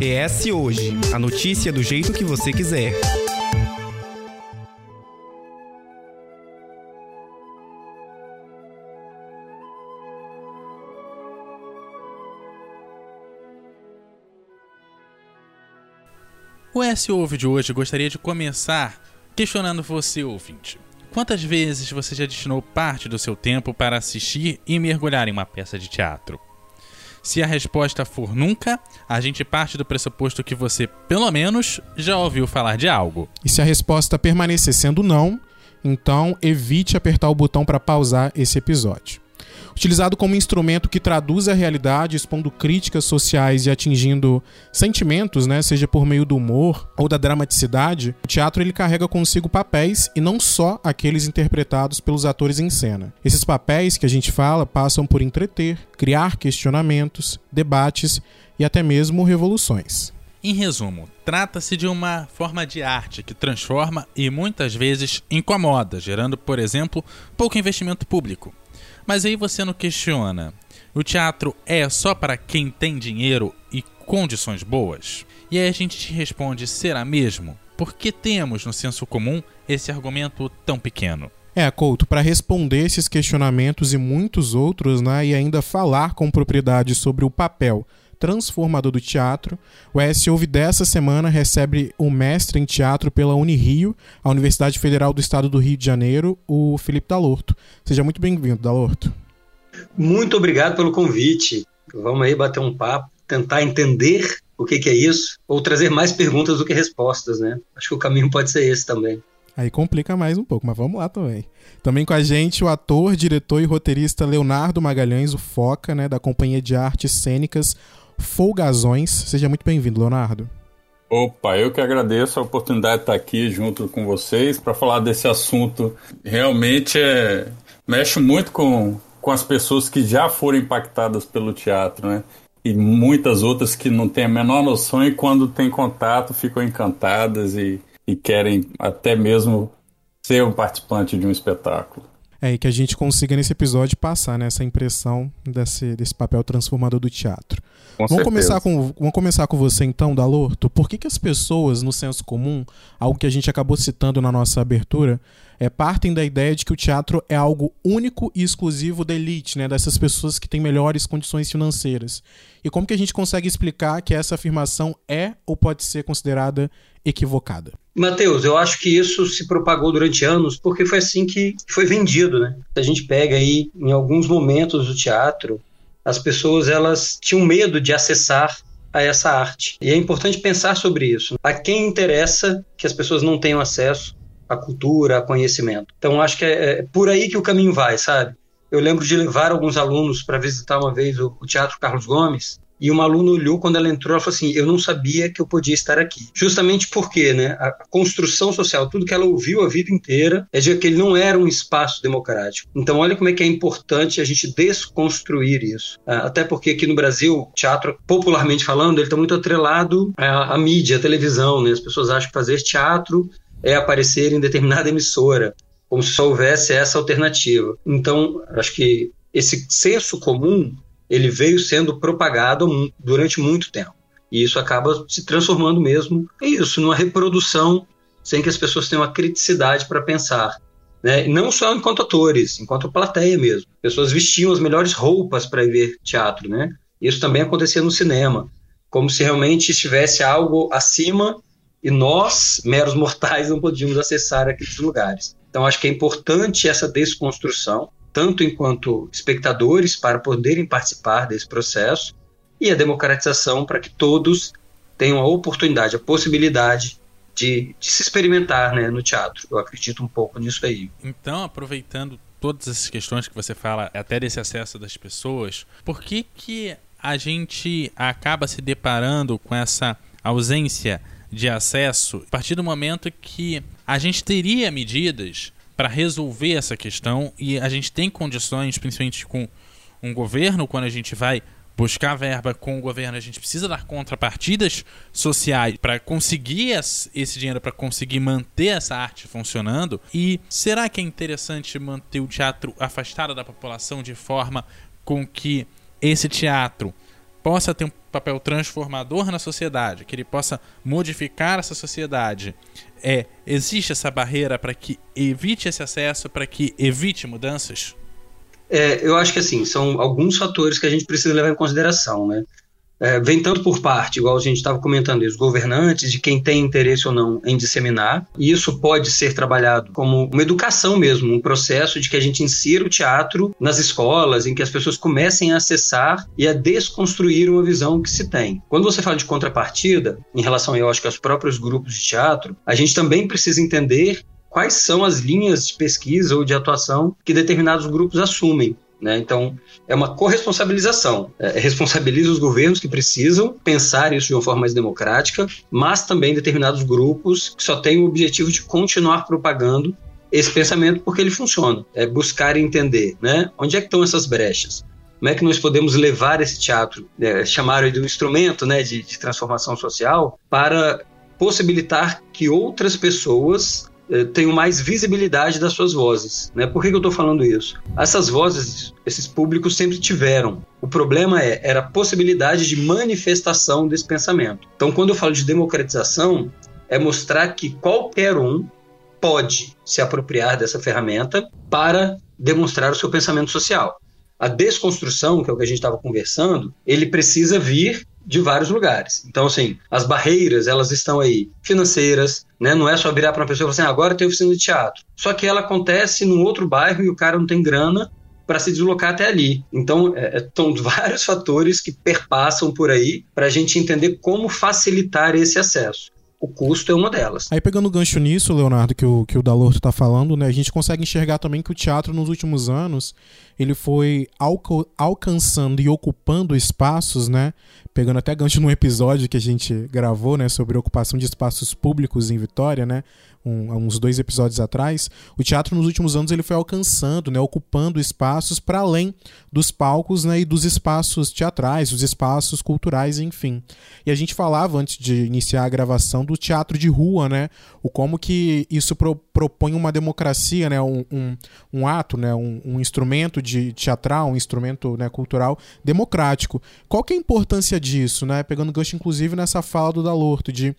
ES Hoje a notícia do jeito que você quiser. O S Ouve de hoje gostaria de começar questionando você, ouvinte. Quantas vezes você já destinou parte do seu tempo para assistir e mergulhar em uma peça de teatro? Se a resposta for nunca, a gente parte do pressuposto que você, pelo menos, já ouviu falar de algo. E se a resposta permanecer sendo não, então evite apertar o botão para pausar esse episódio. Utilizado como instrumento que traduz a realidade, expondo críticas sociais e atingindo sentimentos, né, seja por meio do humor ou da dramaticidade, o teatro ele carrega consigo papéis e não só aqueles interpretados pelos atores em cena. Esses papéis que a gente fala passam por entreter, criar questionamentos, debates e até mesmo revoluções. Em resumo, trata-se de uma forma de arte que transforma e muitas vezes incomoda, gerando, por exemplo, pouco investimento público. Mas aí você não questiona. O teatro é só para quem tem dinheiro e condições boas? E aí a gente te responde: será mesmo? Por que temos no senso comum esse argumento tão pequeno? É, Couto, para responder esses questionamentos e muitos outros, né, e ainda falar com propriedade sobre o papel transformador do teatro, o ES Ouve dessa semana recebe o mestre em teatro pela Unirio, a Universidade Federal do Estado do Rio de Janeiro, o Felipe Dalorto. Seja muito bem-vindo, Dalorto. Muito obrigado pelo convite. Vamos aí bater um papo, tentar entender o que, que é isso, ou trazer mais perguntas do que respostas, né? Acho que o caminho pode ser esse também. Aí complica mais um pouco, mas vamos lá também. Também com a gente o ator, diretor e roteirista Leonardo Magalhães, o Foca, né, da Companhia de Artes Cênicas Folgazões. Seja muito bem-vindo, Leonardo. Opa, eu que agradeço a oportunidade de estar aqui junto com vocês para falar desse assunto. Realmente é, mexe muito com, com as pessoas que já foram impactadas pelo teatro, né? E muitas outras que não têm a menor noção e quando têm contato ficam encantadas e, e querem até mesmo ser um participante de um espetáculo. É, e que a gente consiga nesse episódio passar né, essa impressão desse, desse papel transformador do teatro. Com vamos, começar com, vamos começar com você então, Dalorto. Por que, que as pessoas, no senso comum, algo que a gente acabou citando na nossa abertura, é, partem da ideia de que o teatro é algo único e exclusivo da elite, né, dessas pessoas que têm melhores condições financeiras? E como que a gente consegue explicar que essa afirmação é ou pode ser considerada equivocada? Mateus, eu acho que isso se propagou durante anos porque foi assim que foi vendido, né? A gente pega aí em alguns momentos do teatro, as pessoas elas tinham medo de acessar a essa arte. E é importante pensar sobre isso. A quem interessa que as pessoas não tenham acesso à cultura, a conhecimento. Então acho que é, é por aí que o caminho vai, sabe? Eu lembro de levar alguns alunos para visitar uma vez o Teatro Carlos Gomes e uma aluna olhou quando ela entrou, ela falou assim: Eu não sabia que eu podia estar aqui. Justamente porque né, a construção social, tudo que ela ouviu a vida inteira, é de que ele não era um espaço democrático. Então, olha como é que é importante a gente desconstruir isso. Ah, até porque aqui no Brasil, teatro, popularmente falando, ele está muito atrelado à, à mídia, à televisão. Né? As pessoas acham que fazer teatro é aparecer em determinada emissora, como se só houvesse essa alternativa. Então, acho que esse senso comum ele veio sendo propagado durante muito tempo. E isso acaba se transformando mesmo em isso, numa reprodução sem que as pessoas tenham a criticidade para pensar. Né? Não só enquanto atores, enquanto plateia mesmo. Pessoas vestiam as melhores roupas para ir ver teatro. Né? Isso também acontecia no cinema, como se realmente estivesse algo acima e nós, meros mortais, não podíamos acessar aqueles lugares. Então, acho que é importante essa desconstrução tanto enquanto espectadores, para poderem participar desse processo, e a democratização para que todos tenham a oportunidade, a possibilidade de, de, se experimentar né, no teatro. Eu acredito um pouco nisso aí. Então, aproveitando todas essas questões que você fala, até desse acesso das pessoas, por que, que a gente acaba se deparando com essa ausência de acesso a partir do momento que a gente teria medidas para resolver essa questão e a gente tem condições, principalmente com um governo, quando a gente vai buscar verba com o governo, a gente precisa dar contrapartidas sociais para conseguir esse dinheiro, para conseguir manter essa arte funcionando. E será que é interessante manter o teatro afastado da população de forma com que esse teatro possa ter um papel transformador na sociedade, que ele possa modificar essa sociedade, é existe essa barreira para que evite esse acesso, para que evite mudanças? É, eu acho que assim são alguns fatores que a gente precisa levar em consideração, né? É, vem tanto por parte, igual a gente estava comentando, dos governantes, de quem tem interesse ou não em disseminar, e isso pode ser trabalhado como uma educação mesmo, um processo de que a gente insira o teatro nas escolas, em que as pessoas comecem a acessar e a desconstruir uma visão que se tem. Quando você fala de contrapartida, em relação, eu acho que aos próprios grupos de teatro, a gente também precisa entender quais são as linhas de pesquisa ou de atuação que determinados grupos assumem. Né? Então, é uma corresponsabilização. É, responsabiliza os governos que precisam pensar isso de uma forma mais democrática, mas também determinados grupos que só têm o objetivo de continuar propagando esse pensamento porque ele funciona. É buscar entender né? onde é que estão essas brechas. Como é que nós podemos levar esse teatro, é, chamaram de um instrumento né, de, de transformação social, para possibilitar que outras pessoas tenham mais visibilidade das suas vozes. Né? Por que, que eu estou falando isso? Essas vozes, esses públicos sempre tiveram. O problema é, era a possibilidade de manifestação desse pensamento. Então, quando eu falo de democratização, é mostrar que qualquer um pode se apropriar dessa ferramenta para demonstrar o seu pensamento social. A desconstrução, que é o que a gente estava conversando, ele precisa vir de vários lugares. Então, assim, as barreiras, elas estão aí financeiras, né? Não é só virar para uma pessoa e falar assim, ah, agora tem oficina de teatro. Só que ela acontece num outro bairro e o cara não tem grana para se deslocar até ali. Então, é, é são vários fatores que perpassam por aí para a gente entender como facilitar esse acesso o custo é uma delas. Aí pegando o gancho nisso, Leonardo, que o, que o Dalorto está falando, né, a gente consegue enxergar também que o teatro nos últimos anos ele foi alca alcançando e ocupando espaços, né, pegando até gancho num episódio que a gente gravou, né, sobre ocupação de espaços públicos em Vitória, né, um, uns dois episódios atrás, o teatro nos últimos anos ele foi alcançando, né, ocupando espaços para além dos palcos né, e dos espaços teatrais, dos espaços culturais, enfim. E a gente falava antes de iniciar a gravação do teatro de rua, né, o como que isso pro, propõe uma democracia, né, um, um, um ato, né, um, um, instrumento de teatral, um instrumento né, cultural democrático. Qual que é a importância disso, né? Pegando gancho inclusive nessa fala do Dalorto de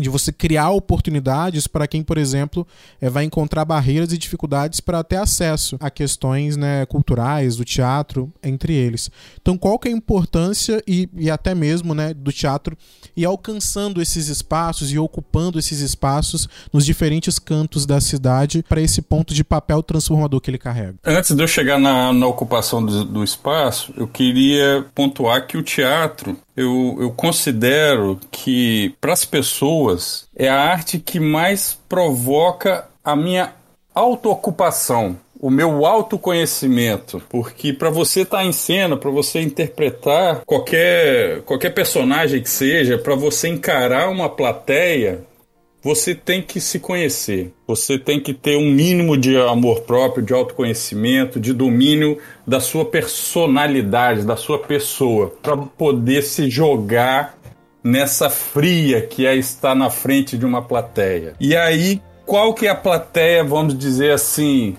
de você criar oportunidades para quem, por exemplo, é, vai encontrar barreiras e dificuldades para ter acesso a questões né, culturais, do teatro, entre eles. Então, qual que é a importância e, e até mesmo né, do teatro e alcançando esses espaços e ocupando esses espaços nos diferentes cantos da cidade para esse ponto de papel transformador que ele carrega? Antes de eu chegar na, na ocupação do, do espaço, eu queria pontuar que o teatro eu, eu considero que para as pessoas é a arte que mais provoca a minha autoocupação o meu autoconhecimento, porque para você estar tá em cena, para você interpretar qualquer qualquer personagem que seja, para você encarar uma plateia, você tem que se conhecer. Você tem que ter um mínimo de amor próprio, de autoconhecimento, de domínio da sua personalidade, da sua pessoa, para poder se jogar nessa fria que é estar na frente de uma plateia. E aí, qual que é a plateia, vamos dizer assim,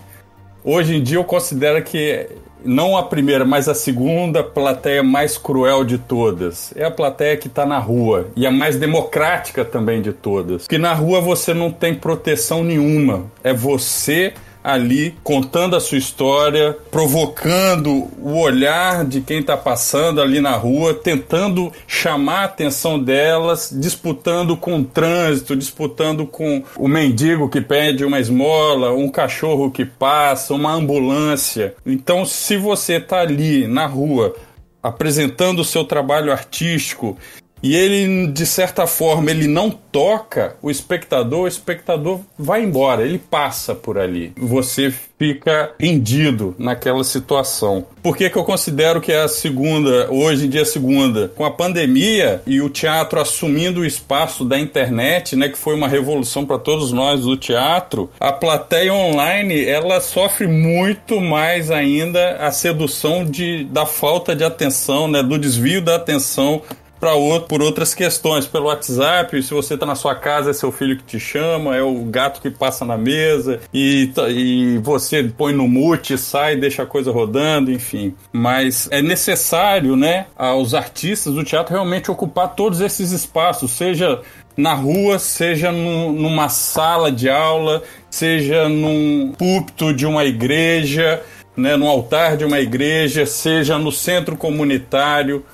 hoje em dia eu considero que não a primeira, mas a segunda plateia mais cruel de todas. É a plateia que está na rua e a mais democrática também de todas. Que na rua você não tem proteção nenhuma. É você ali contando a sua história, provocando o olhar de quem está passando ali na rua, tentando chamar a atenção delas, disputando com o trânsito, disputando com o mendigo que pede uma esmola, um cachorro que passa, uma ambulância. Então, se você está ali na rua apresentando o seu trabalho artístico e ele, de certa forma, ele não toca o espectador, o espectador vai embora, ele passa por ali. Você fica rendido naquela situação. Por que, que eu considero que é a segunda, hoje em dia a segunda? Com a pandemia e o teatro assumindo o espaço da internet, né, que foi uma revolução para todos nós do teatro, a plateia online, ela sofre muito mais ainda a sedução de, da falta de atenção, né, do desvio da atenção para outro por outras questões, pelo WhatsApp, se você tá na sua casa, é seu filho que te chama, é o gato que passa na mesa e, e você põe no mute, sai, deixa a coisa rodando, enfim. Mas é necessário, né, aos artistas do teatro realmente ocupar todos esses espaços, seja na rua, seja num, numa sala de aula, seja num púlpito de uma igreja, né, no altar de uma igreja, seja no centro comunitário,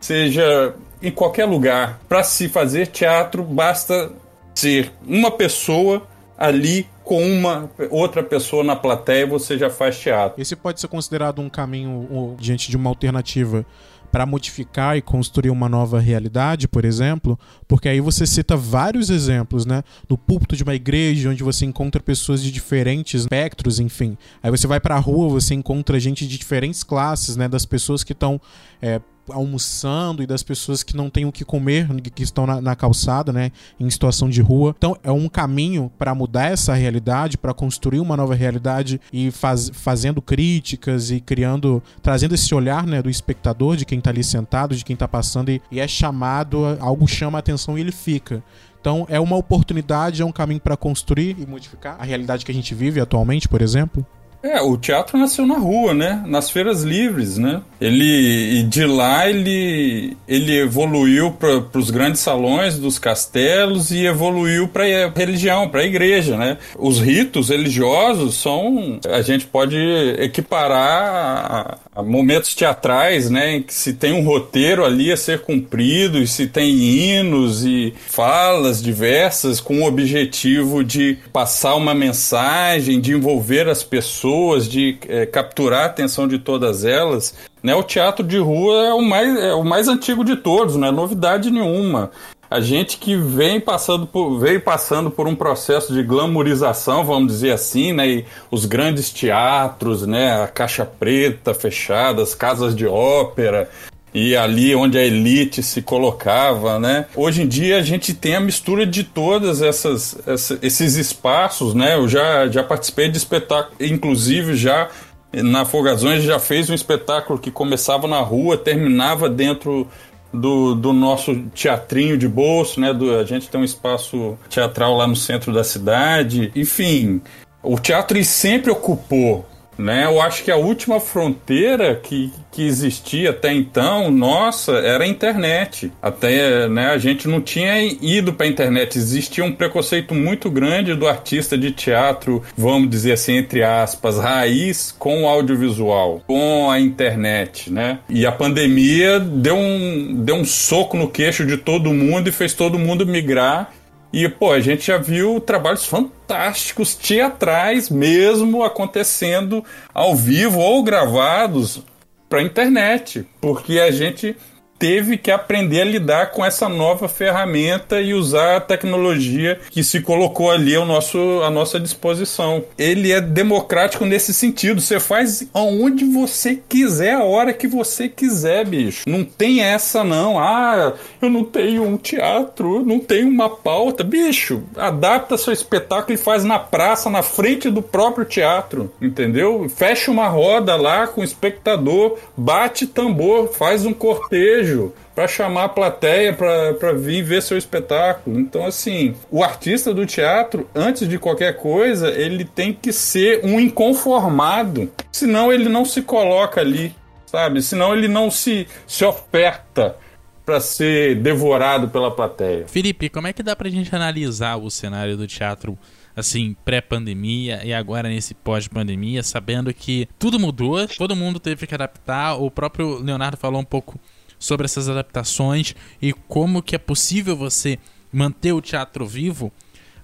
seja em qualquer lugar. Para se fazer teatro, basta ser uma pessoa ali com uma outra pessoa na plateia, você já faz teatro. Esse pode ser considerado um caminho diante de uma alternativa para modificar e construir uma nova realidade, por exemplo, porque aí você cita vários exemplos, né? No púlpito de uma igreja, onde você encontra pessoas de diferentes espectros, enfim. Aí você vai para a rua, você encontra gente de diferentes classes, né? Das pessoas que estão é, almoçando e das pessoas que não têm o que comer, que estão na, na calçada, né, em situação de rua. Então é um caminho para mudar essa realidade, para construir uma nova realidade e faz, fazendo críticas e criando, trazendo esse olhar, né, do espectador, de quem está ali sentado, de quem está passando e, e é chamado, algo chama a atenção e ele fica. Então é uma oportunidade, é um caminho para construir e modificar a realidade que a gente vive atualmente, por exemplo. É, o teatro nasceu na rua, né? Nas feiras livres, né? Ele de lá ele ele evoluiu para os grandes salões dos castelos e evoluiu para a religião, para a igreja, né? Os ritos religiosos são a gente pode equiparar a, a momentos teatrais, né? Em que se tem um roteiro ali a ser cumprido e se tem hinos e falas diversas com o objetivo de passar uma mensagem, de envolver as pessoas pessoas, de é, capturar a atenção de todas elas, né, o teatro de rua é o mais, é o mais antigo de todos, não é novidade nenhuma. A gente que vem passando por, veio passando por um processo de glamorização, vamos dizer assim, né? E os grandes teatros, né? A caixa preta fechada, as casas de ópera, e ali onde a elite se colocava, né? Hoje em dia a gente tem a mistura de todas essas, esses espaços, né? Eu já, já participei de espetáculo, inclusive já na Fogazões já fez um espetáculo que começava na rua, terminava dentro do, do nosso teatrinho de bolso, né? Do, a gente tem um espaço teatral lá no centro da cidade. Enfim, o teatro sempre ocupou né? Eu acho que a última fronteira que, que existia até então, nossa, era a internet. Até né, a gente não tinha ido para a internet. Existia um preconceito muito grande do artista de teatro, vamos dizer assim, entre aspas, raiz com o audiovisual, com a internet. Né? E a pandemia deu um, deu um soco no queixo de todo mundo e fez todo mundo migrar e, pô, a gente já viu trabalhos fantásticos, teatrais mesmo, acontecendo ao vivo ou gravados para internet, porque a gente teve que aprender a lidar com essa nova ferramenta e usar a tecnologia que se colocou ali ao nosso, à nossa disposição. Ele é democrático nesse sentido. Você faz aonde você quiser, a hora que você quiser, bicho. Não tem essa, não. Ah, eu não tenho um teatro, não tenho uma pauta. Bicho, adapta seu espetáculo e faz na praça, na frente do próprio teatro. Entendeu? Fecha uma roda lá com o espectador, bate tambor, faz um cortejo para chamar a plateia para vir ver seu espetáculo. Então, assim, o artista do teatro, antes de qualquer coisa, ele tem que ser um inconformado. Senão ele não se coloca ali, sabe? Senão ele não se, se oferta para ser devorado pela plateia. Felipe, como é que dá pra gente analisar o cenário do teatro assim, pré-pandemia e agora nesse pós-pandemia, sabendo que tudo mudou, todo mundo teve que adaptar. O próprio Leonardo falou um pouco sobre essas adaptações e como que é possível você manter o teatro vivo,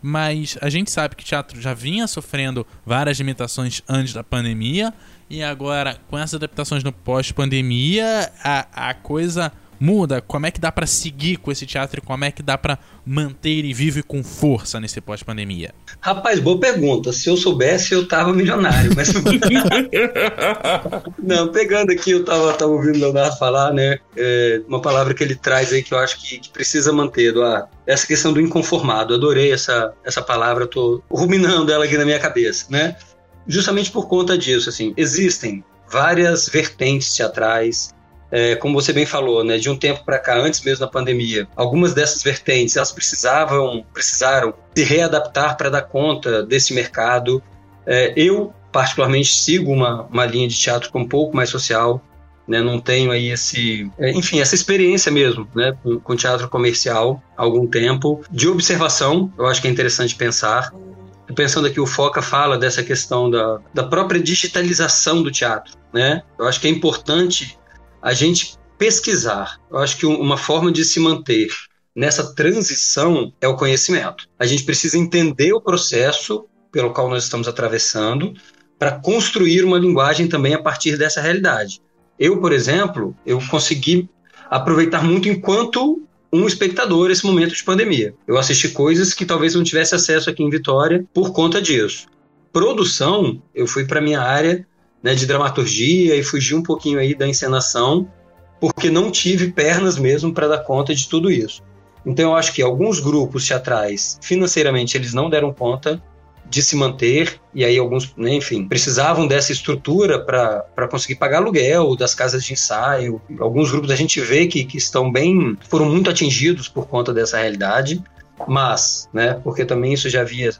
mas a gente sabe que o teatro já vinha sofrendo várias limitações antes da pandemia e agora com essas adaptações no pós-pandemia a, a coisa muda? Como é que dá para seguir com esse teatro e como é que dá para manter ele vivo e com força nesse pós-pandemia? Rapaz, boa pergunta. Se eu soubesse, eu tava milionário. Mas... Não, pegando aqui, eu tava, tava ouvindo o Leonardo falar, né? É, uma palavra que ele traz aí que eu acho que, que precisa manter, Eduardo. Essa questão do inconformado. adorei essa, essa palavra, tô ruminando ela aqui na minha cabeça, né? Justamente por conta disso, assim, existem várias vertentes teatrais, é, como você bem falou, né, de um tempo para cá, antes mesmo da pandemia, algumas dessas vertentes elas precisavam, precisaram se readaptar para dar conta desse mercado. É, eu particularmente sigo uma, uma linha de teatro com um pouco mais social, né, não tenho aí esse, é, enfim, essa experiência mesmo, né, com teatro comercial há algum tempo, de observação, eu acho que é interessante pensar. Pensando aqui, o Foca fala dessa questão da, da própria digitalização do teatro, né? Eu acho que é importante a gente pesquisar. Eu acho que uma forma de se manter nessa transição é o conhecimento. A gente precisa entender o processo pelo qual nós estamos atravessando para construir uma linguagem também a partir dessa realidade. Eu, por exemplo, eu consegui aproveitar muito enquanto um espectador esse momento de pandemia. Eu assisti coisas que talvez não tivesse acesso aqui em Vitória por conta disso. Produção, eu fui para minha área né, de dramaturgia e fugi um pouquinho aí da encenação, porque não tive pernas mesmo para dar conta de tudo isso. Então eu acho que alguns grupos teatrais, financeiramente, eles não deram conta de se manter, e aí alguns, né, enfim, precisavam dessa estrutura para conseguir pagar aluguel das casas de ensaio. Alguns grupos a gente vê que, que estão bem, foram muito atingidos por conta dessa realidade, mas, né, porque também isso já havia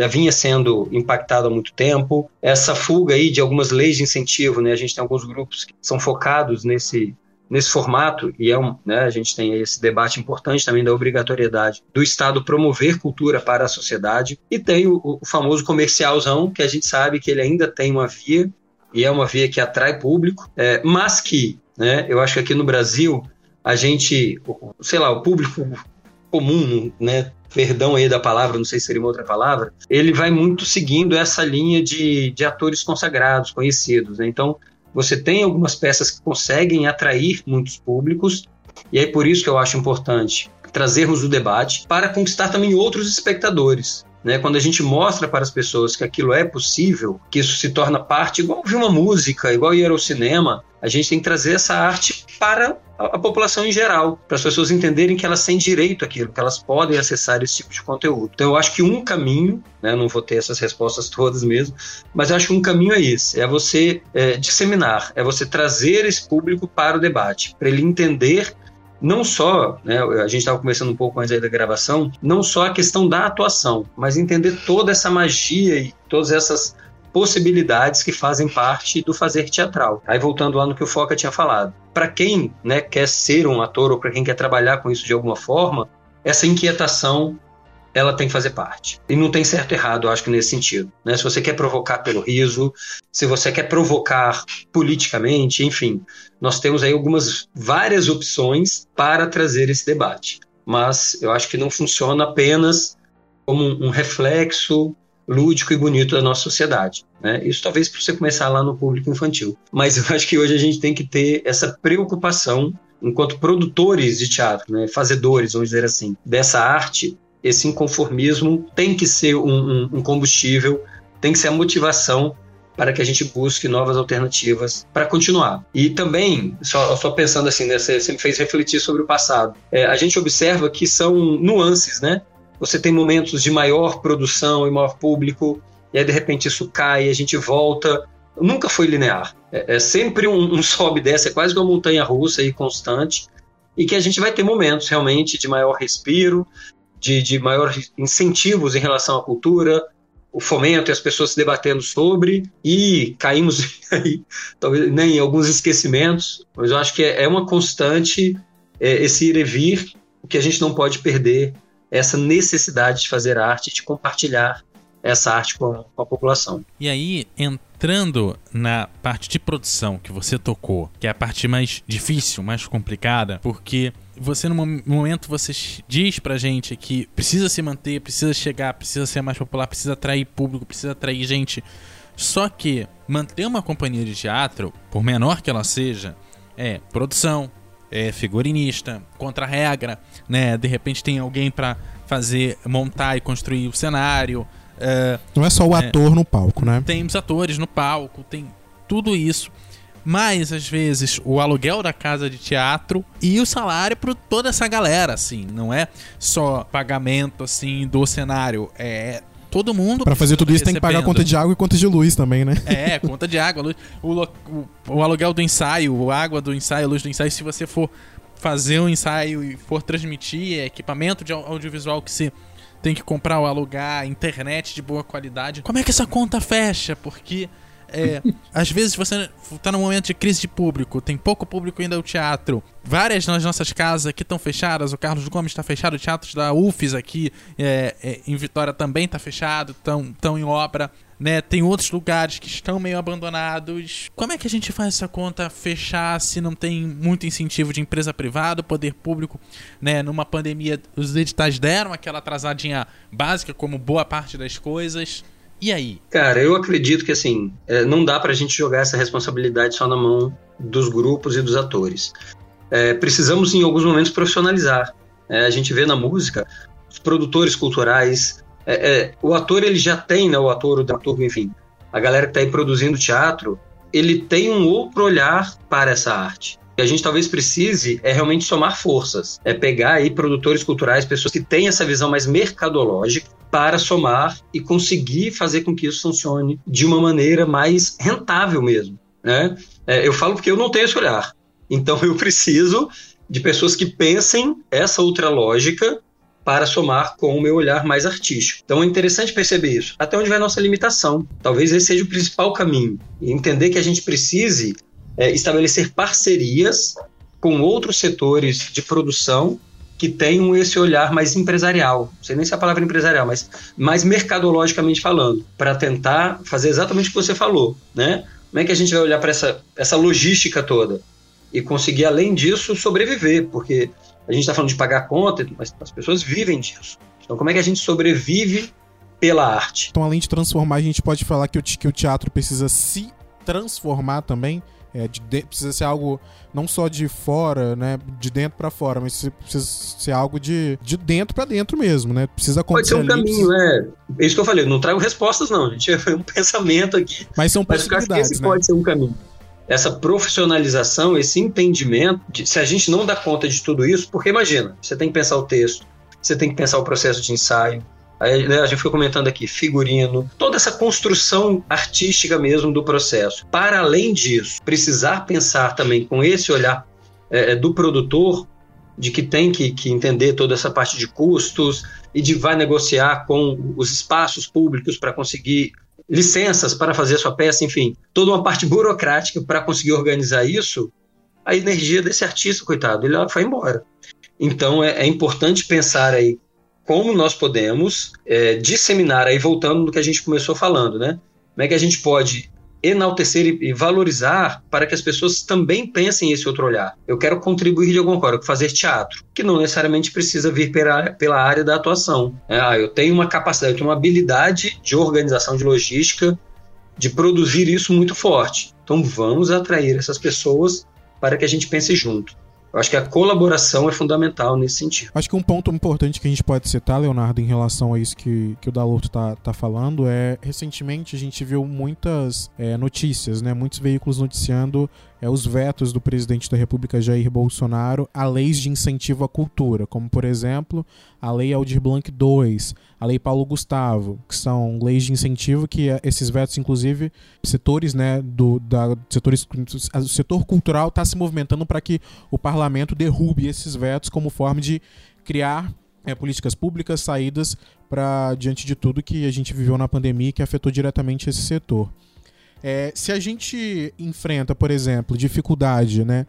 já vinha sendo impactado há muito tempo. Essa fuga aí de algumas leis de incentivo, né? A gente tem alguns grupos que são focados nesse nesse formato, e é um, né, a gente tem esse debate importante também da obrigatoriedade do Estado promover cultura para a sociedade, e tem o, o famoso comercialzão, que a gente sabe que ele ainda tem uma via, e é uma via que atrai público, é, mas que, né, eu acho que aqui no Brasil, a gente, sei lá, o público comum, né, perdão aí da palavra, não sei se seria uma outra palavra, ele vai muito seguindo essa linha de, de atores consagrados, conhecidos. Né? Então, você tem algumas peças que conseguem atrair muitos públicos, e aí por isso que eu acho importante trazermos o debate para conquistar também outros espectadores. Né? Quando a gente mostra para as pessoas que aquilo é possível, que isso se torna parte, igual ouvir uma música, igual ir ao cinema, a gente tem que trazer essa arte para a, a população em geral, para as pessoas entenderem que elas têm direito àquilo, que elas podem acessar esse tipo de conteúdo. Então eu acho que um caminho, né, não vou ter essas respostas todas mesmo, mas eu acho que um caminho é esse, é você é, disseminar, é você trazer esse público para o debate, para ele entender não só, né, a gente estava conversando um pouco antes da gravação, não só a questão da atuação, mas entender toda essa magia e todas essas possibilidades que fazem parte do fazer teatral. Aí voltando lá no que o Foca tinha falado. Para quem né, quer ser um ator ou para quem quer trabalhar com isso de alguma forma, essa inquietação ela tem que fazer parte. E não tem certo e errado, eu acho que nesse sentido. Né? Se você quer provocar pelo riso, se você quer provocar politicamente, enfim, nós temos aí algumas várias opções para trazer esse debate. Mas eu acho que não funciona apenas como um, reflexo lúdico e bonito da nossa sociedade. Né? Isso talvez para você começar lá no público infantil. Mas eu acho que hoje a gente tem que ter essa preocupação enquanto produtores de teatro, né? fazedores, vamos dizer assim, dessa arte, esse inconformismo tem que ser um, um, um combustível, tem que ser a motivação para que a gente busque novas alternativas para continuar. E também, só, só pensando assim, né, você, você me fez refletir sobre o passado. É, a gente observa que são nuances, né? você tem momentos de maior produção e maior público, e aí de repente isso cai, a gente volta. Nunca foi linear. É, é sempre um, um sobe e desce, é quase uma montanha russa e constante, e que a gente vai ter momentos realmente de maior respiro, de, de maior incentivos em relação à cultura, o fomento e as pessoas se debatendo sobre, e caímos aí, talvez nem em alguns esquecimentos, mas eu acho que é, é uma constante é, esse ir e vir, o que a gente não pode perder essa necessidade de fazer arte, de compartilhar essa arte com a, com a, população. E aí, entrando na parte de produção que você tocou, que é a parte mais difícil, mais complicada, porque você no momento você diz pra gente que precisa se manter, precisa chegar, precisa ser mais popular, precisa atrair público, precisa atrair gente. Só que manter uma companhia de teatro, por menor que ela seja, é produção, é, figurinista, contra-regra, né? De repente tem alguém para fazer, montar e construir o cenário. É, Não é só o é, ator no palco, né? Tem os atores no palco, tem tudo isso. Mas, às vezes, o aluguel da casa de teatro e o salário para toda essa galera, assim. Não é só pagamento, assim, do cenário. É todo mundo. Pra fazer tudo isso tem que pagar conta de água e conta de luz também, né? É, conta de água, luz, o, o, o aluguel do ensaio, a água do ensaio, a luz do ensaio, se você for fazer um ensaio e for transmitir, é equipamento de audiovisual que você tem que comprar ou alugar, internet de boa qualidade. Como é que essa conta fecha? Porque é, às vezes você tá num momento de crise de público, tem pouco público ainda no teatro. Várias das nossas casas aqui estão fechadas, o Carlos Gomes está fechado, o teatro da UFES aqui é, é, em Vitória também está fechado, estão em obra. Né, tem outros lugares que estão meio abandonados. Como é que a gente faz essa conta fechar se não tem muito incentivo de empresa privada, poder público, né? Numa pandemia, os editais deram aquela atrasadinha básica, como boa parte das coisas. E aí? Cara, eu acredito que assim, é, não dá pra gente jogar essa responsabilidade só na mão dos grupos e dos atores. É, precisamos, em alguns momentos, profissionalizar. É, a gente vê na música os produtores culturais. É, é, o ator, ele já tem, né, o ator, o dramaturgo, enfim, a galera que está aí produzindo teatro, ele tem um outro olhar para essa arte que a gente talvez precise é realmente somar forças. É pegar aí produtores culturais, pessoas que têm essa visão mais mercadológica para somar e conseguir fazer com que isso funcione de uma maneira mais rentável mesmo. Né? É, eu falo porque eu não tenho esse olhar. Então eu preciso de pessoas que pensem essa outra lógica para somar com o meu olhar mais artístico. Então é interessante perceber isso. Até onde vai a nossa limitação? Talvez esse seja o principal caminho. Entender que a gente precise é, estabelecer parcerias com outros setores de produção que tenham esse olhar mais empresarial, não sei nem se é a palavra empresarial, mas mais mercadologicamente falando, para tentar fazer exatamente o que você falou, né? Como é que a gente vai olhar para essa, essa logística toda e conseguir, além disso, sobreviver? Porque a gente está falando de pagar conta, mas as pessoas vivem disso. Então, como é que a gente sobrevive pela arte? Então, além de transformar, a gente pode falar que o, que o teatro precisa se transformar também é, de, de, precisa ser algo não só de fora, né, de dentro para fora, mas precisa ser algo de, de dentro para dentro mesmo, né? Precisa acontecer Pode ser um ali, caminho, precisa... é. Isso que eu falei, não trago respostas não, gente. É um pensamento aqui. Mas são possibilidades, mas esse né? pode ser um caminho. Essa profissionalização, esse entendimento, de, se a gente não dá conta de tudo isso, porque imagina, você tem que pensar o texto, você tem que pensar o processo de ensaio, Né, a gente foi comentando aqui, figurino, toda essa construção artística mesmo do processo. Para além disso, precisar pensar também com esse olhar é, é, do produtor, de que tem que, que entender toda essa parte de custos e de vai negociar com os espaços públicos para conseguir licenças para fazer sua peça, enfim, toda uma parte burocrática para conseguir organizar isso, a energia desse artista, coitado, ele foi embora. Então é, é importante pensar aí como nós podemos é, disseminar, aí voltando no que a gente começou falando, né? Como é que a gente pode enaltecer e valorizar para que as pessoas também pensem esse outro olhar. Eu quero contribuir de alguma forma, fazer teatro, que não necessariamente precisa vir pela, pela área da atuação. É, ah, eu tenho uma capacidade, eu tenho uma habilidade de organização, de logística, de produzir isso muito forte. Então vamos atrair essas pessoas para que a gente pense junto. Eu acho que a colaboração é fundamental nesse sentido. Acho que um ponto importante que a gente pode citar, Leonardo, em relação a isso que, que o Dalorto está tá falando, é recentemente a gente viu muitas é, notícias, né? Muitos veículos noticiando é, os vetos do presidente da República Jair Bolsonaro a leis de incentivo à cultura, como por exemplo a Lei Aldir Blanc II, a Lei Paulo Gustavo, que são leis de incentivo que é, esses vetos, inclusive, setores, né, do da, setores, o setor cultural está se movimentando para que o parlamento derrube esses vetos como forma de criar é, políticas públicas, saídas para diante de tudo que a gente viveu na pandemia que afetou diretamente esse setor. É, se a gente enfrenta, por exemplo, dificuldade né,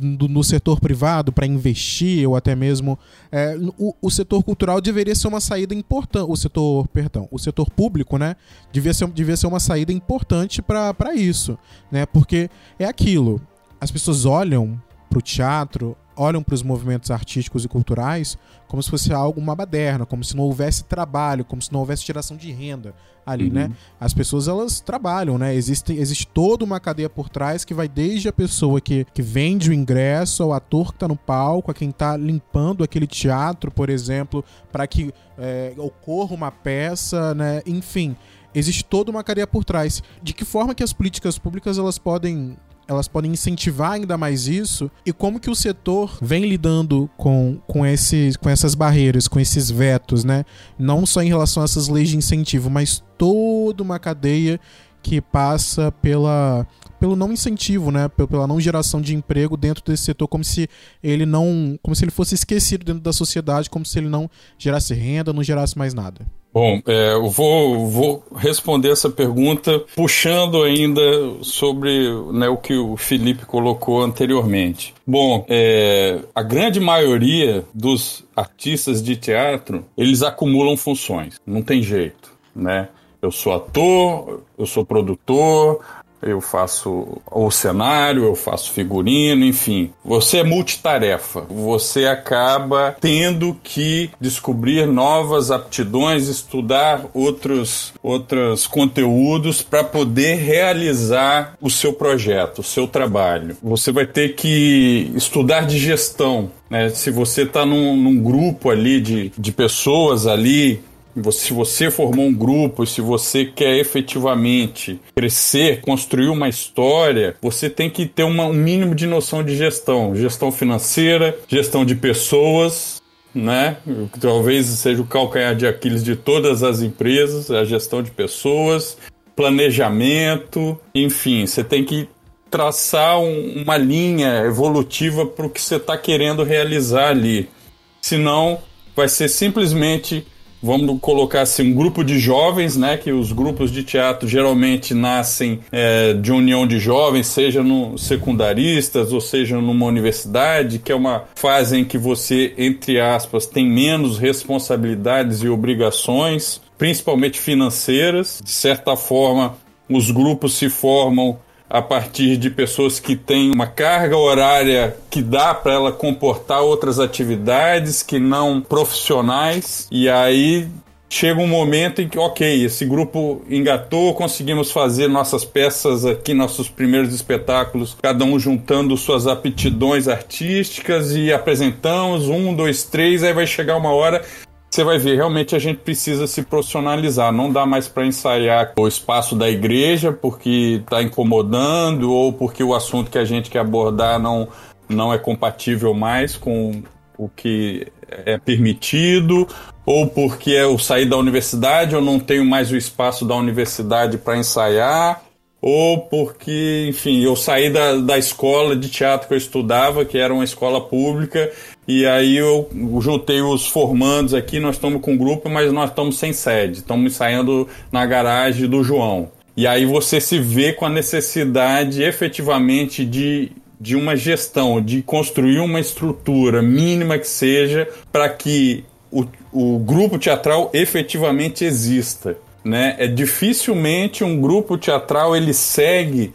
no, no setor privado para investir, ou até mesmo. É, o, o, setor cultural deveria ser uma saída importante. O setor, perdão, o setor público, né? Devia ser, devia ser uma saída importante para isso. Né, porque é aquilo. As pessoas olham para o teatro, olham para os movimentos artísticos e culturais como se fosse algo uma baderna, como se não houvesse trabalho, como se não houvesse geração de renda ali, né? uhum. né? As pessoas elas trabalham, né? Existe, existe toda uma cadeia por trás que vai desde a pessoa que, que vende o ingresso, ao ator que está no palco, a quem está limpando aquele teatro, por exemplo, para que é, ocorra uma peça, né? Enfim, existe toda uma cadeia por trás. De que forma que as políticas públicas elas podem elas podem incentivar ainda mais isso e como que o setor vem lidando com, com, esses, com essas barreiras, com esses vetos, né? Não só em relação a essas leis de incentivo, mas toda uma cadeia que passa pela pelo não incentivo, né, pela não geração de emprego dentro desse setor, como se ele não, como se ele fosse esquecido dentro da sociedade, como se ele não gerasse renda, não gerasse mais nada. Bom, é, eu vou, vou responder essa pergunta puxando ainda sobre né, o que o Felipe colocou anteriormente. Bom, é, a grande maioria dos artistas de teatro, eles acumulam funções, não tem jeito, né? Eu sou ator, eu sou produtor, eu faço o cenário, eu faço figurino, enfim. Você é multitarefa. Você acaba tendo que descobrir novas aptidões, estudar outros, outros conteúdos para poder realizar o seu projeto, o seu trabalho. Você vai ter que estudar de gestão. Né? Se você está num, num grupo ali de, de pessoas ali se você formou um grupo, se você quer efetivamente crescer, construir uma história, você tem que ter uma, um mínimo de noção de gestão, gestão financeira, gestão de pessoas, né? Talvez seja o calcanhar de Aquiles de todas as empresas, a gestão de pessoas, planejamento, enfim, você tem que traçar um, uma linha evolutiva para o que você está querendo realizar ali. Senão, vai ser simplesmente vamos colocar assim, um grupo de jovens, né? Que os grupos de teatro geralmente nascem é, de união de jovens, seja no secundaristas ou seja numa universidade, que é uma fase em que você, entre aspas, tem menos responsabilidades e obrigações, principalmente financeiras. De certa forma, os grupos se formam a partir de pessoas que têm uma carga horária que dá para ela comportar outras atividades que não profissionais. E aí chega um momento em que, ok, esse grupo engatou, conseguimos fazer nossas peças aqui, nossos primeiros espetáculos, cada um juntando suas aptidões artísticas e apresentamos um, dois, três, aí vai chegar uma hora você vai ver, realmente a gente precisa se profissionalizar. Não dá mais para ensaiar o espaço da igreja porque está incomodando ou porque o assunto que a gente quer abordar não, não é compatível mais com o que é permitido, ou porque eu saí da universidade, eu não tenho mais o espaço da universidade para ensaiar, ou porque, enfim, eu saí da, da escola de teatro que eu estudava, que era uma escola pública, e aí eu juntei os formandos aqui, nós estamos com grupo, mas nós estamos sem sede, estamos ensaiando na garagem do João. E aí você se vê com a necessidade efetivamente de, de uma gestão, de construir uma estrutura mínima que seja para que o, o grupo teatral efetivamente exista. Né? É dificilmente um grupo teatral ele segue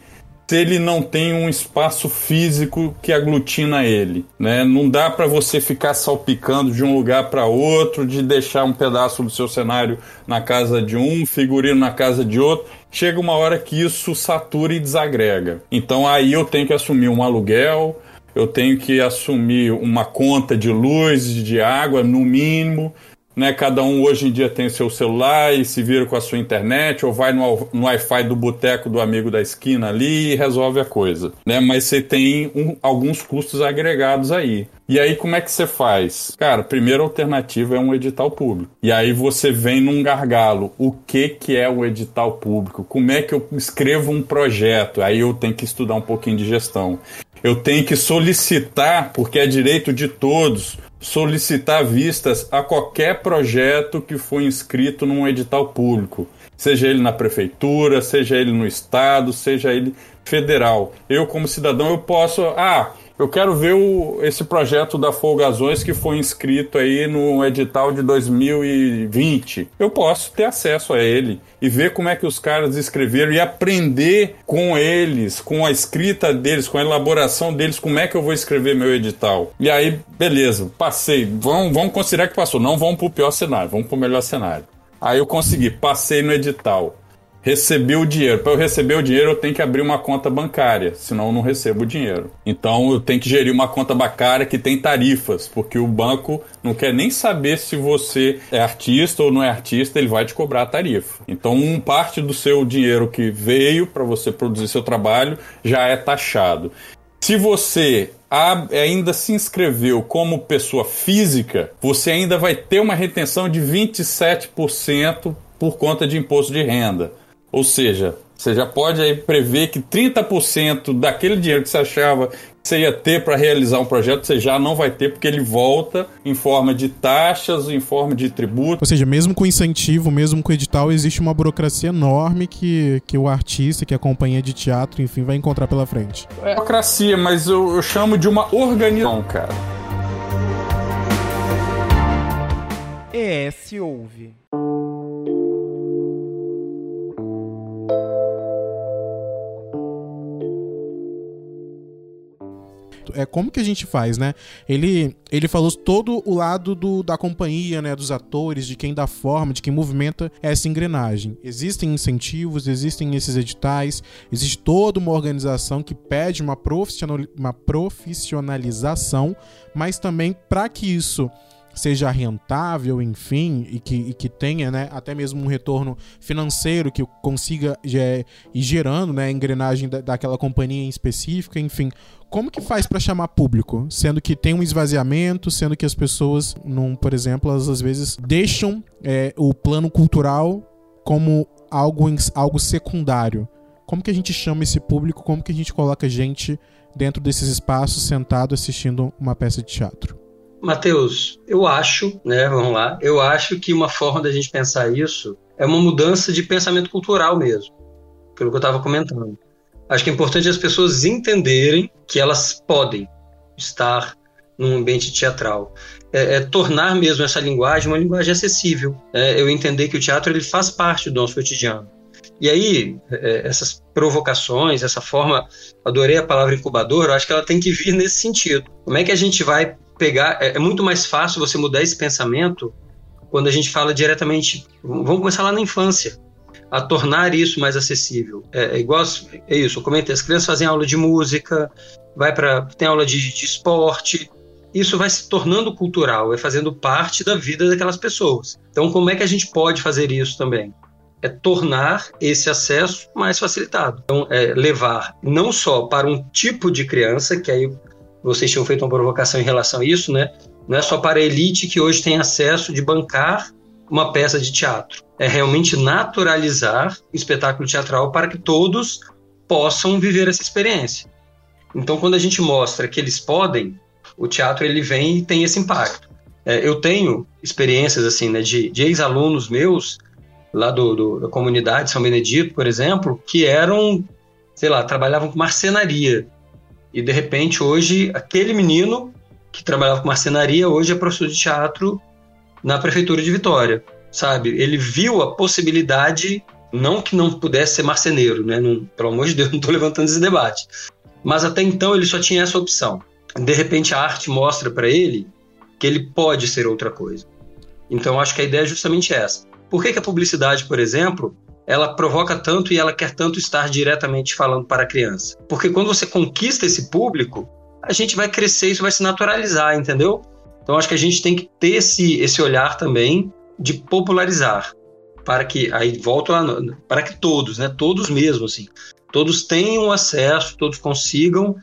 se ele não tem um espaço físico que aglutina ele, né? Não dá para você ficar salpicando de um lugar para outro, de deixar um pedaço do seu cenário na casa de um, figurino na casa de outro. Chega uma hora que isso satura e desagrega. Então aí eu tenho que assumir um aluguel, eu tenho que assumir uma conta de luz, de água, no mínimo né? Cada um hoje em dia tem seu celular e se vira com a sua internet ou vai no, no Wi-Fi do boteco do amigo da esquina ali e resolve a coisa, né? Mas você tem um, alguns custos agregados aí. E aí como é que você faz? Cara, a primeira alternativa é um edital público. E aí você vem num gargalo. O que que é o edital público? Como é que eu escrevo um projeto? Aí eu tenho que estudar um pouquinho de gestão. Eu tenho que solicitar, porque é direito de todos, solicitar vistas a qualquer projeto que for inscrito num edital público, seja ele na prefeitura, seja ele no estado, seja ele federal. Eu como cidadão eu posso, ah, eu quero ver o, esse projeto da Folgazões que foi inscrito aí no edital de 2020. Eu posso ter acesso a ele e ver como é que os caras escreveram e aprender com eles, com a escrita deles, com a elaboração deles, como é que eu vou escrever meu edital. E aí, beleza, passei. Vamos considerar que passou. Não vamos pro pior cenário, vamos pro melhor cenário. Aí eu consegui, passei no edital. Receber o dinheiro. Para eu receber o dinheiro, eu tenho que abrir uma conta bancária, senão eu não recebo o dinheiro. Então eu tenho que gerir uma conta bancária que tem tarifas, porque o banco não quer nem saber se você é artista ou não é artista, ele vai te cobrar a tarifa. Então, um parte do seu dinheiro que veio para você produzir seu trabalho já é taxado. Se você ainda se inscreveu como pessoa física, você ainda vai ter uma retenção de 27% por conta de imposto de renda. Ou seja, você já pode aí prever que 30% daquele dinheiro que você achava que você ia ter para realizar um projeto, você já não vai ter, porque ele volta em forma de taxas, em forma de tributo. Ou seja, mesmo com incentivo, mesmo com edital, existe uma burocracia enorme que, que o artista, que a companhia de teatro, enfim, vai encontrar pela frente. É burocracia, mas eu, eu chamo de uma organização, cara. É, se ouve. É como que a gente faz, né? Ele, ele falou todo o lado do, da companhia, né? Dos atores, de quem dá forma, de quem movimenta essa engrenagem. Existem incentivos, existem esses editais, existe toda uma organização que pede uma, uma profissionalização, mas também para que isso seja rentável, enfim, e que, e que tenha né, até mesmo um retorno financeiro que consiga é, ir gerando né, a engrenagem da, daquela companhia em específica, enfim. Como que faz para chamar público? Sendo que tem um esvaziamento, sendo que as pessoas, num, por exemplo, elas às vezes deixam é, o plano cultural como algo, algo secundário. Como que a gente chama esse público? Como que a gente coloca gente dentro desses espaços sentado assistindo uma peça de teatro? Matheus, eu acho, né, vamos lá, eu acho que uma forma da gente pensar isso é uma mudança de pensamento cultural mesmo, pelo que eu estava comentando. Acho que é importante as pessoas entenderem que elas podem estar num ambiente teatral. É, é, tornar mesmo essa linguagem uma linguagem acessível. É, eu entender que o teatro ele faz parte do nosso cotidiano. E aí, é, essas provocações, essa forma, adorei a palavra incubador, acho que ela tem que vir nesse sentido. Como é que a gente vai pegar. É, é, muito mais fácil você mudar esse pensamento quando a gente fala diretamente. Vamos começar lá na infância, a tornar isso mais acessível. É, é igual. É isso, eu comentei: as crianças fazem aula de música, vai para tem aula de, de esporte. Isso vai se tornando cultural, vai fazendo parte da vida daquelas pessoas. Então, como é que a gente pode fazer isso também? é tornar esse acesso mais facilitado. Então, é levar não só para um tipo de criança, que aí vocês tinham feito uma provocação em relação a isso, né? Não é só para a elite que hoje tem acesso de bancar uma peça de teatro. É realmente naturalizar o espetáculo teatral para que todos possam viver essa experiência. Então, quando a gente mostra que eles podem, o teatro ele vem e tem esse impacto. É, eu tenho experiências assim, né, de, de ex-alunos meus lá do, do, da comunidade São Benedito, por exemplo, que eram, sei lá, trabalhavam com marcenaria e de repente hoje aquele menino que trabalhava com marcenaria hoje é professor de teatro na prefeitura de Vitória, sabe? Ele viu a possibilidade, não que não pudesse ser marceneiro, né? Não, pelo amor de Deus, não estou levantando esse debate. Mas até então ele só tinha essa opção. De repente a arte mostra para ele que ele pode ser outra coisa. Então acho que a ideia é justamente essa. Por que, que a publicidade, por exemplo, ela provoca tanto e ela quer tanto estar diretamente falando para a criança. Porque quando você conquista esse público, a gente vai crescer, isso vai se naturalizar, entendeu? Então acho que a gente tem que ter esse, esse olhar também de popularizar, para que aí volto lá, para que todos, né, todos mesmo assim, todos tenham acesso, todos consigam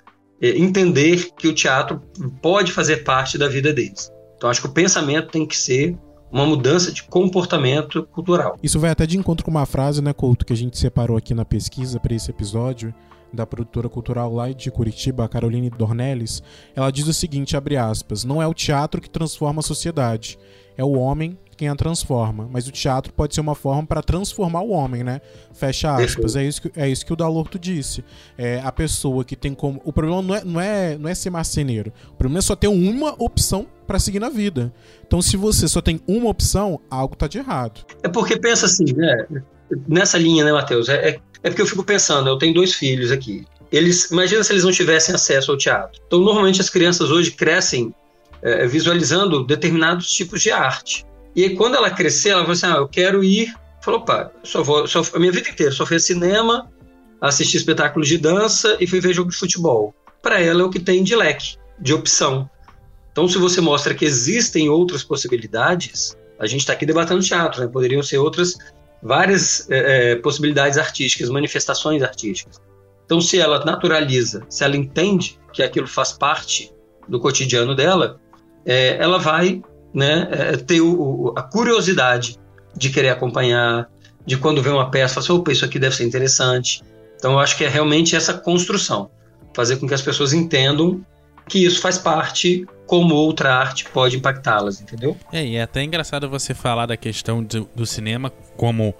é, entender que o teatro pode fazer parte da vida deles. Então acho que o pensamento tem que ser uma mudança de comportamento cultural. Isso vai até de encontro com uma frase, né, Couto, que a gente separou aqui na pesquisa para esse episódio, da produtora cultural lá de Curitiba, Caroline Dornelles. Ela diz o seguinte, abre aspas, não é o teatro que transforma a sociedade, é o homem quem a transforma. Mas o teatro pode ser uma forma para transformar o homem, né? Fecha aspas. É isso que, é isso que o Dalorto disse. É, a pessoa que tem como. O problema não é, não, é, não é ser marceneiro. O problema é só ter uma opção para seguir na vida. Então, se você só tem uma opção, algo tá de errado. É porque pensa assim, né? Nessa linha, né, Matheus? É, é, é porque eu fico pensando, eu tenho dois filhos aqui. Eles, imagina se eles não tivessem acesso ao teatro. Então, normalmente as crianças hoje crescem é, visualizando determinados tipos de arte. E aí, quando ela crescer, ela vai assim: ah, eu quero ir Falou, opa, só vou, só, a minha vida inteira só fez cinema, assisti espetáculos de dança e fui ver jogo de futebol. Para ela é o que tem de leque, de opção. Então, se você mostra que existem outras possibilidades, a gente está aqui debatendo teatro, né? poderiam ser outras várias é, possibilidades artísticas, manifestações artísticas. Então, se ela naturaliza, se ela entende que aquilo faz parte do cotidiano dela, é, ela vai né, é, ter o, a curiosidade de querer acompanhar, de quando vê uma peça, falar assim, opa, isso aqui deve ser interessante. Então, eu acho que é realmente essa construção, fazer com que as pessoas entendam que isso faz parte como outra arte pode impactá-las, entendeu? É, e é até engraçado você falar da questão do, do cinema como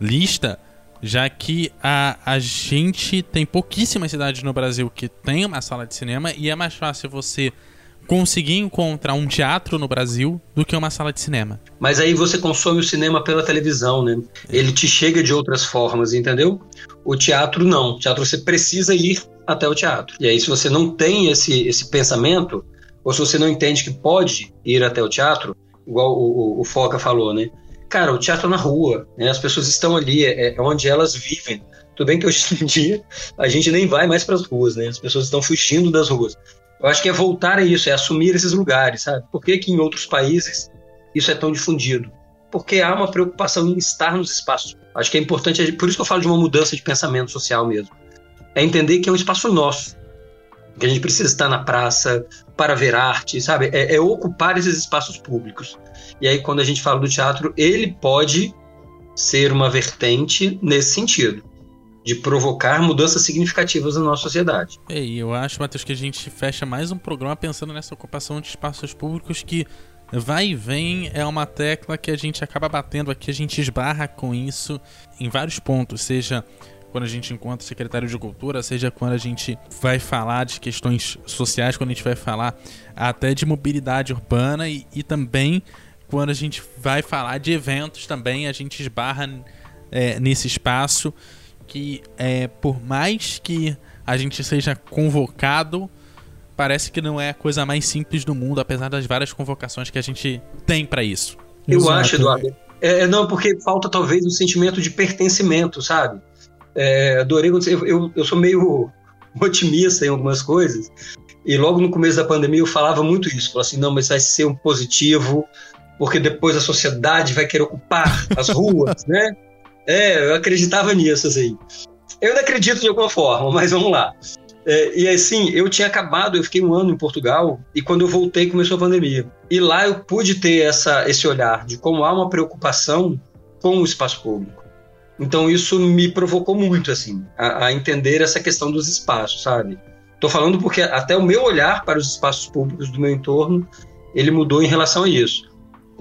lista, já que a, a gente tem pouquíssimas cidades no Brasil que tem uma sala de cinema e é mais fácil você conseguir encontrar um teatro no Brasil do que uma sala de cinema. Mas aí você consome o cinema pela televisão, né? Ele te chega de outras formas, entendeu? O teatro não. O teatro você precisa ir até o teatro. E aí, se você não tem esse, esse pensamento, ou se você não entende que pode ir até o teatro, igual o, o, o Foca falou, né? Cara, o teatro é na rua, né? as pessoas estão ali, é, é onde elas vivem. Tudo bem que hoje em dia a gente nem vai mais para as ruas, né? As pessoas estão fugindo das ruas. Eu acho que é voltar a isso, é assumir esses lugares, sabe? Por que, que em outros países isso é tão difundido? Porque há uma preocupação em estar nos espaços. Acho que é importante, por isso que eu falo de uma mudança de pensamento social mesmo é entender que é um espaço nosso, que a gente precisa estar na praça para ver arte, sabe? É, é, ocupar esses espaços públicos. E aí, quando a gente fala do teatro, ele pode ser uma vertente nesse sentido, de provocar mudanças significativas na nossa sociedade. E eu acho, Matheus, que a gente fecha mais um programa pensando nessa ocupação de espaços públicos que vai e vem é uma tecla que a gente acaba batendo aqui, a gente esbarra com isso em vários pontos, seja quando a gente encontra o secretário de Cultura, seja quando a gente vai falar de questões sociais, quando a gente vai falar até de mobilidade urbana e, e também quando a gente vai falar de eventos também, a gente esbarra é, nesse espaço que, é, por mais que a gente seja convocado, parece que não é a coisa mais simples do mundo, apesar das várias convocações que a gente tem para isso. Eu Exato. acho, Eduardo. É, não, porque falta talvez um sentimento de pertencimento, sabe? É, adorei quando você, eu, eu sou meio otimista em algumas coisas. E logo no começo da pandemia eu falava muito isso. Falava assim, não, mas vai ser um positivo, porque depois a sociedade vai querer ocupar as ruas, né? É, eu acreditava nisso, assim. Eu ainda acredito de alguma forma, mas vamos lá. É, e assim, eu tinha acabado, eu fiquei um ano em Portugal, e quando eu voltei começou a pandemia. E lá eu pude ter essa, esse olhar de como há uma preocupação com o espaço público então isso me provocou muito, assim, a, a entender essa questão dos espaços, sabe? Estou falando porque até o meu olhar para os espaços públicos do meu entorno, ele mudou em relação a isso.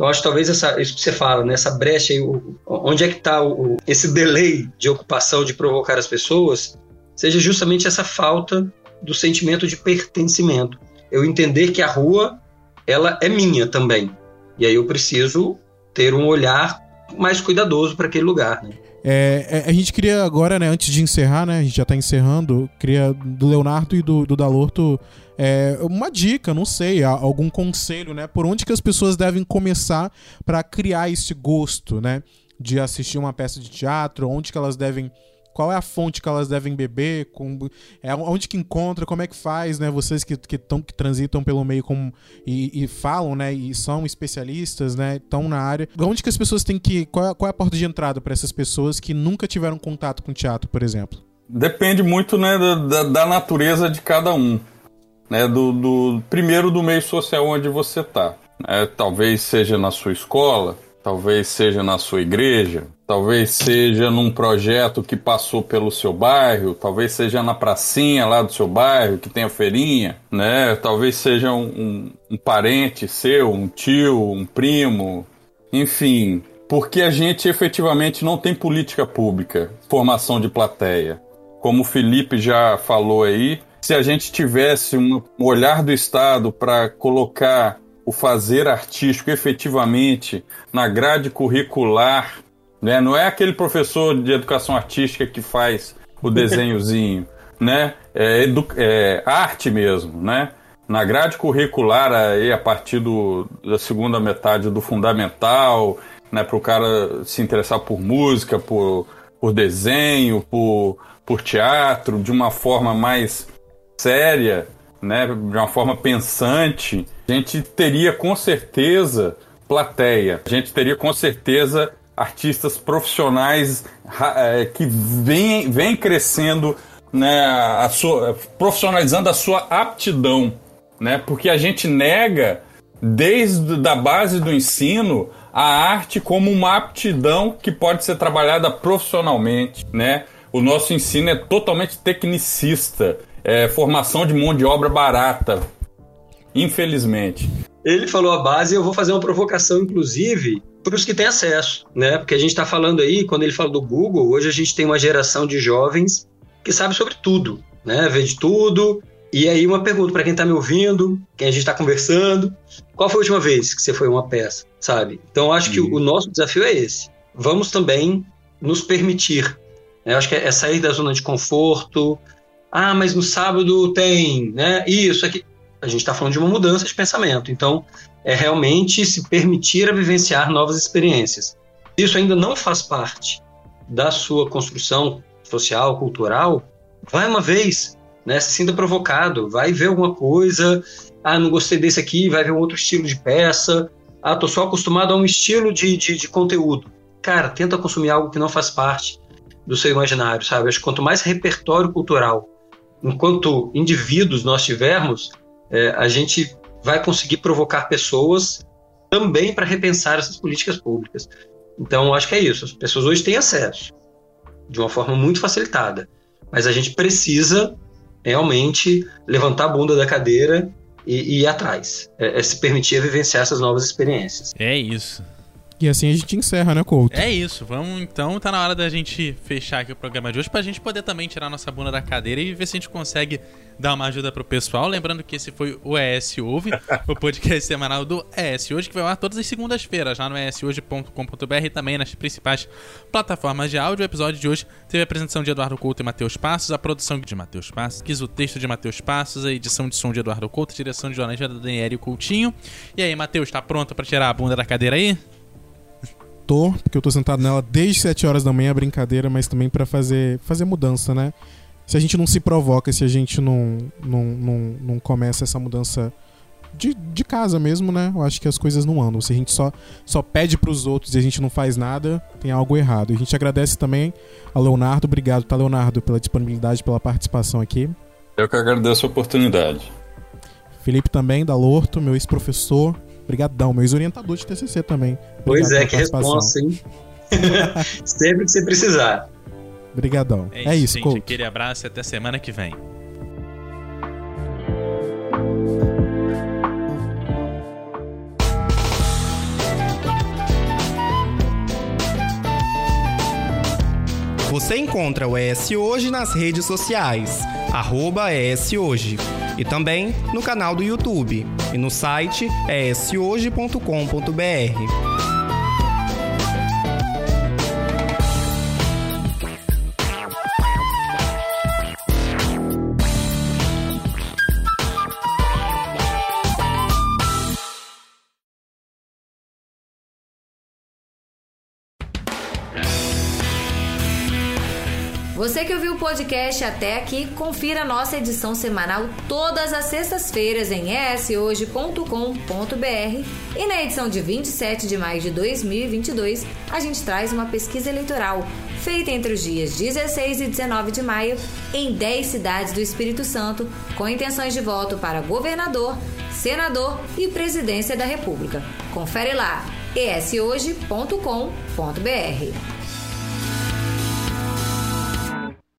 Então acho talvez essa, isso que você fala, né, essa brecha aí, o, onde é que está esse delay de ocupação, de provocar as pessoas, seja justamente essa falta do sentimento de pertencimento. Eu entender que a rua, ela é minha também. E aí eu preciso ter um olhar mais cuidadoso para aquele lugar, né? É, é, a gente queria agora, né, antes de encerrar, né, a gente já tá encerrando, queria do Leonardo e do, do Dalorto é, uma dica, não sei, algum conselho, né, por onde que as pessoas devem começar para criar esse gosto, né, de assistir uma peça de teatro, onde que elas devem qual é a fonte que elas devem beber, com, é, onde que encontra, como é que faz, né? Vocês que, que, tão, que transitam pelo meio com, e, e, falam, né? E são especialistas, né? Estão na área. Onde que as pessoas têm que. Qual é, qual é a porta de entrada para essas pessoas que nunca tiveram contato com teatro, por exemplo? Depende muito né, da, da natureza de cada um. Né, do, do primeiro do meio social onde você está. É, talvez seja na sua escola, talvez seja na sua igreja, talvez seja num projeto que passou pelo seu bairro, talvez seja na pracinha lá do seu bairro que tem a feirinha, né? Talvez seja um, um, um parente seu, um tio, um primo, enfim, porque a gente efetivamente não tem política pública, formação de plateia. Como o Felipe já falou aí, se a gente tivesse um olhar do Estado para colocar o fazer artístico efetivamente na grade curricular, né? Não é aquele professor de educação artística que faz o desenhozinho, né? É, é, arte mesmo, né? Na grade curricular aí a partir do, da segunda metade do fundamental né, para o cara se interessar por música, por, por desenho, por, por teatro, de uma forma mais séria, né, de uma forma pensante, a gente teria com certeza plateia, a gente teria com certeza artistas profissionais é, que vêm vem crescendo, né, a sua, profissionalizando a sua aptidão, né, porque a gente nega desde da base do ensino a arte como uma aptidão que pode ser trabalhada profissionalmente, né? O nosso ensino é totalmente tecnicista, é formação de mão de obra barata, infelizmente. Ele falou a base, eu vou fazer uma provocação, inclusive, para os que têm acesso, né? Porque a gente está falando aí, quando ele fala do Google, hoje a gente tem uma geração de jovens que sabe sobre tudo, né? Vê de tudo. E aí uma pergunta para quem está me ouvindo, quem a gente está conversando, qual foi a última vez que você foi uma peça, sabe? Então acho que o nosso desafio é esse. Vamos também nos permitir. Né? Eu acho que é sair da zona de conforto. Ah, mas no sábado tem, né? Isso aqui a gente está falando de uma mudança de pensamento. Então, é realmente se permitir a vivenciar novas experiências. Isso ainda não faz parte da sua construção social, cultural. Vai uma vez, né? Se sinta provocado, vai ver alguma coisa. Ah, não gostei desse aqui, vai ver um outro estilo de peça. Ah, tô só acostumado a um estilo de, de, de conteúdo. Cara, tenta consumir algo que não faz parte do seu imaginário, sabe? Acho que quanto mais repertório cultural, enquanto indivíduos nós tivermos, é, a gente vai conseguir provocar pessoas também para repensar essas políticas públicas. Então, acho que é isso. As pessoas hoje têm acesso de uma forma muito facilitada, mas a gente precisa realmente levantar a bunda da cadeira e, e ir atrás, é, é se permitir vivenciar essas novas experiências. É isso. E assim a gente encerra, né, Couto? É isso, vamos então, tá na hora da gente fechar aqui o programa de hoje pra gente poder também tirar nossa bunda da cadeira e ver se a gente consegue dar uma ajuda pro pessoal. Lembrando que esse foi o ES Ouve, o podcast semanal do ES Hoje, que vai lá todas as segundas-feiras, lá no eshoje.com.br e também nas principais plataformas de áudio. O episódio de hoje teve a apresentação de Eduardo Couto e Matheus Passos, a produção de Matheus Passos, quis o texto de Matheus Passos, a edição de som de Eduardo Couto, direção de jornalista da Daniele Coutinho. E aí, Matheus, tá pronto para tirar a bunda da cadeira aí? Porque eu tô sentado nela desde 7 horas da manhã, brincadeira, mas também para fazer, fazer mudança, né? Se a gente não se provoca, se a gente não, não, não, não começa essa mudança de, de casa mesmo, né? Eu acho que as coisas não andam. Se a gente só, só pede pros outros e a gente não faz nada, tem algo errado. E a gente agradece também ao Leonardo. Obrigado, tá, Leonardo, pela disponibilidade, pela participação aqui. Eu que agradeço a oportunidade. Felipe também, da Lorto, meu ex-professor. Obrigadão, meu ex-orientador de TCC também. Obrigado pois é, que resposta, hein? Sempre que você precisar. Obrigadão. É isso, é isso gente. Coach. Aquele abraço e até semana que vem. Você encontra o ES Hoje nas redes sociais, arroba ES Hoje, e também no canal do YouTube e no site eshoje.com.br. Você que ouviu o podcast até aqui, confira nossa edição semanal todas as sextas-feiras em eshoje.com.br e na edição de 27 de maio de 2022 a gente traz uma pesquisa eleitoral feita entre os dias 16 e 19 de maio em 10 cidades do Espírito Santo com intenções de voto para governador, senador e presidência da República. Confere lá eshoje.com.br.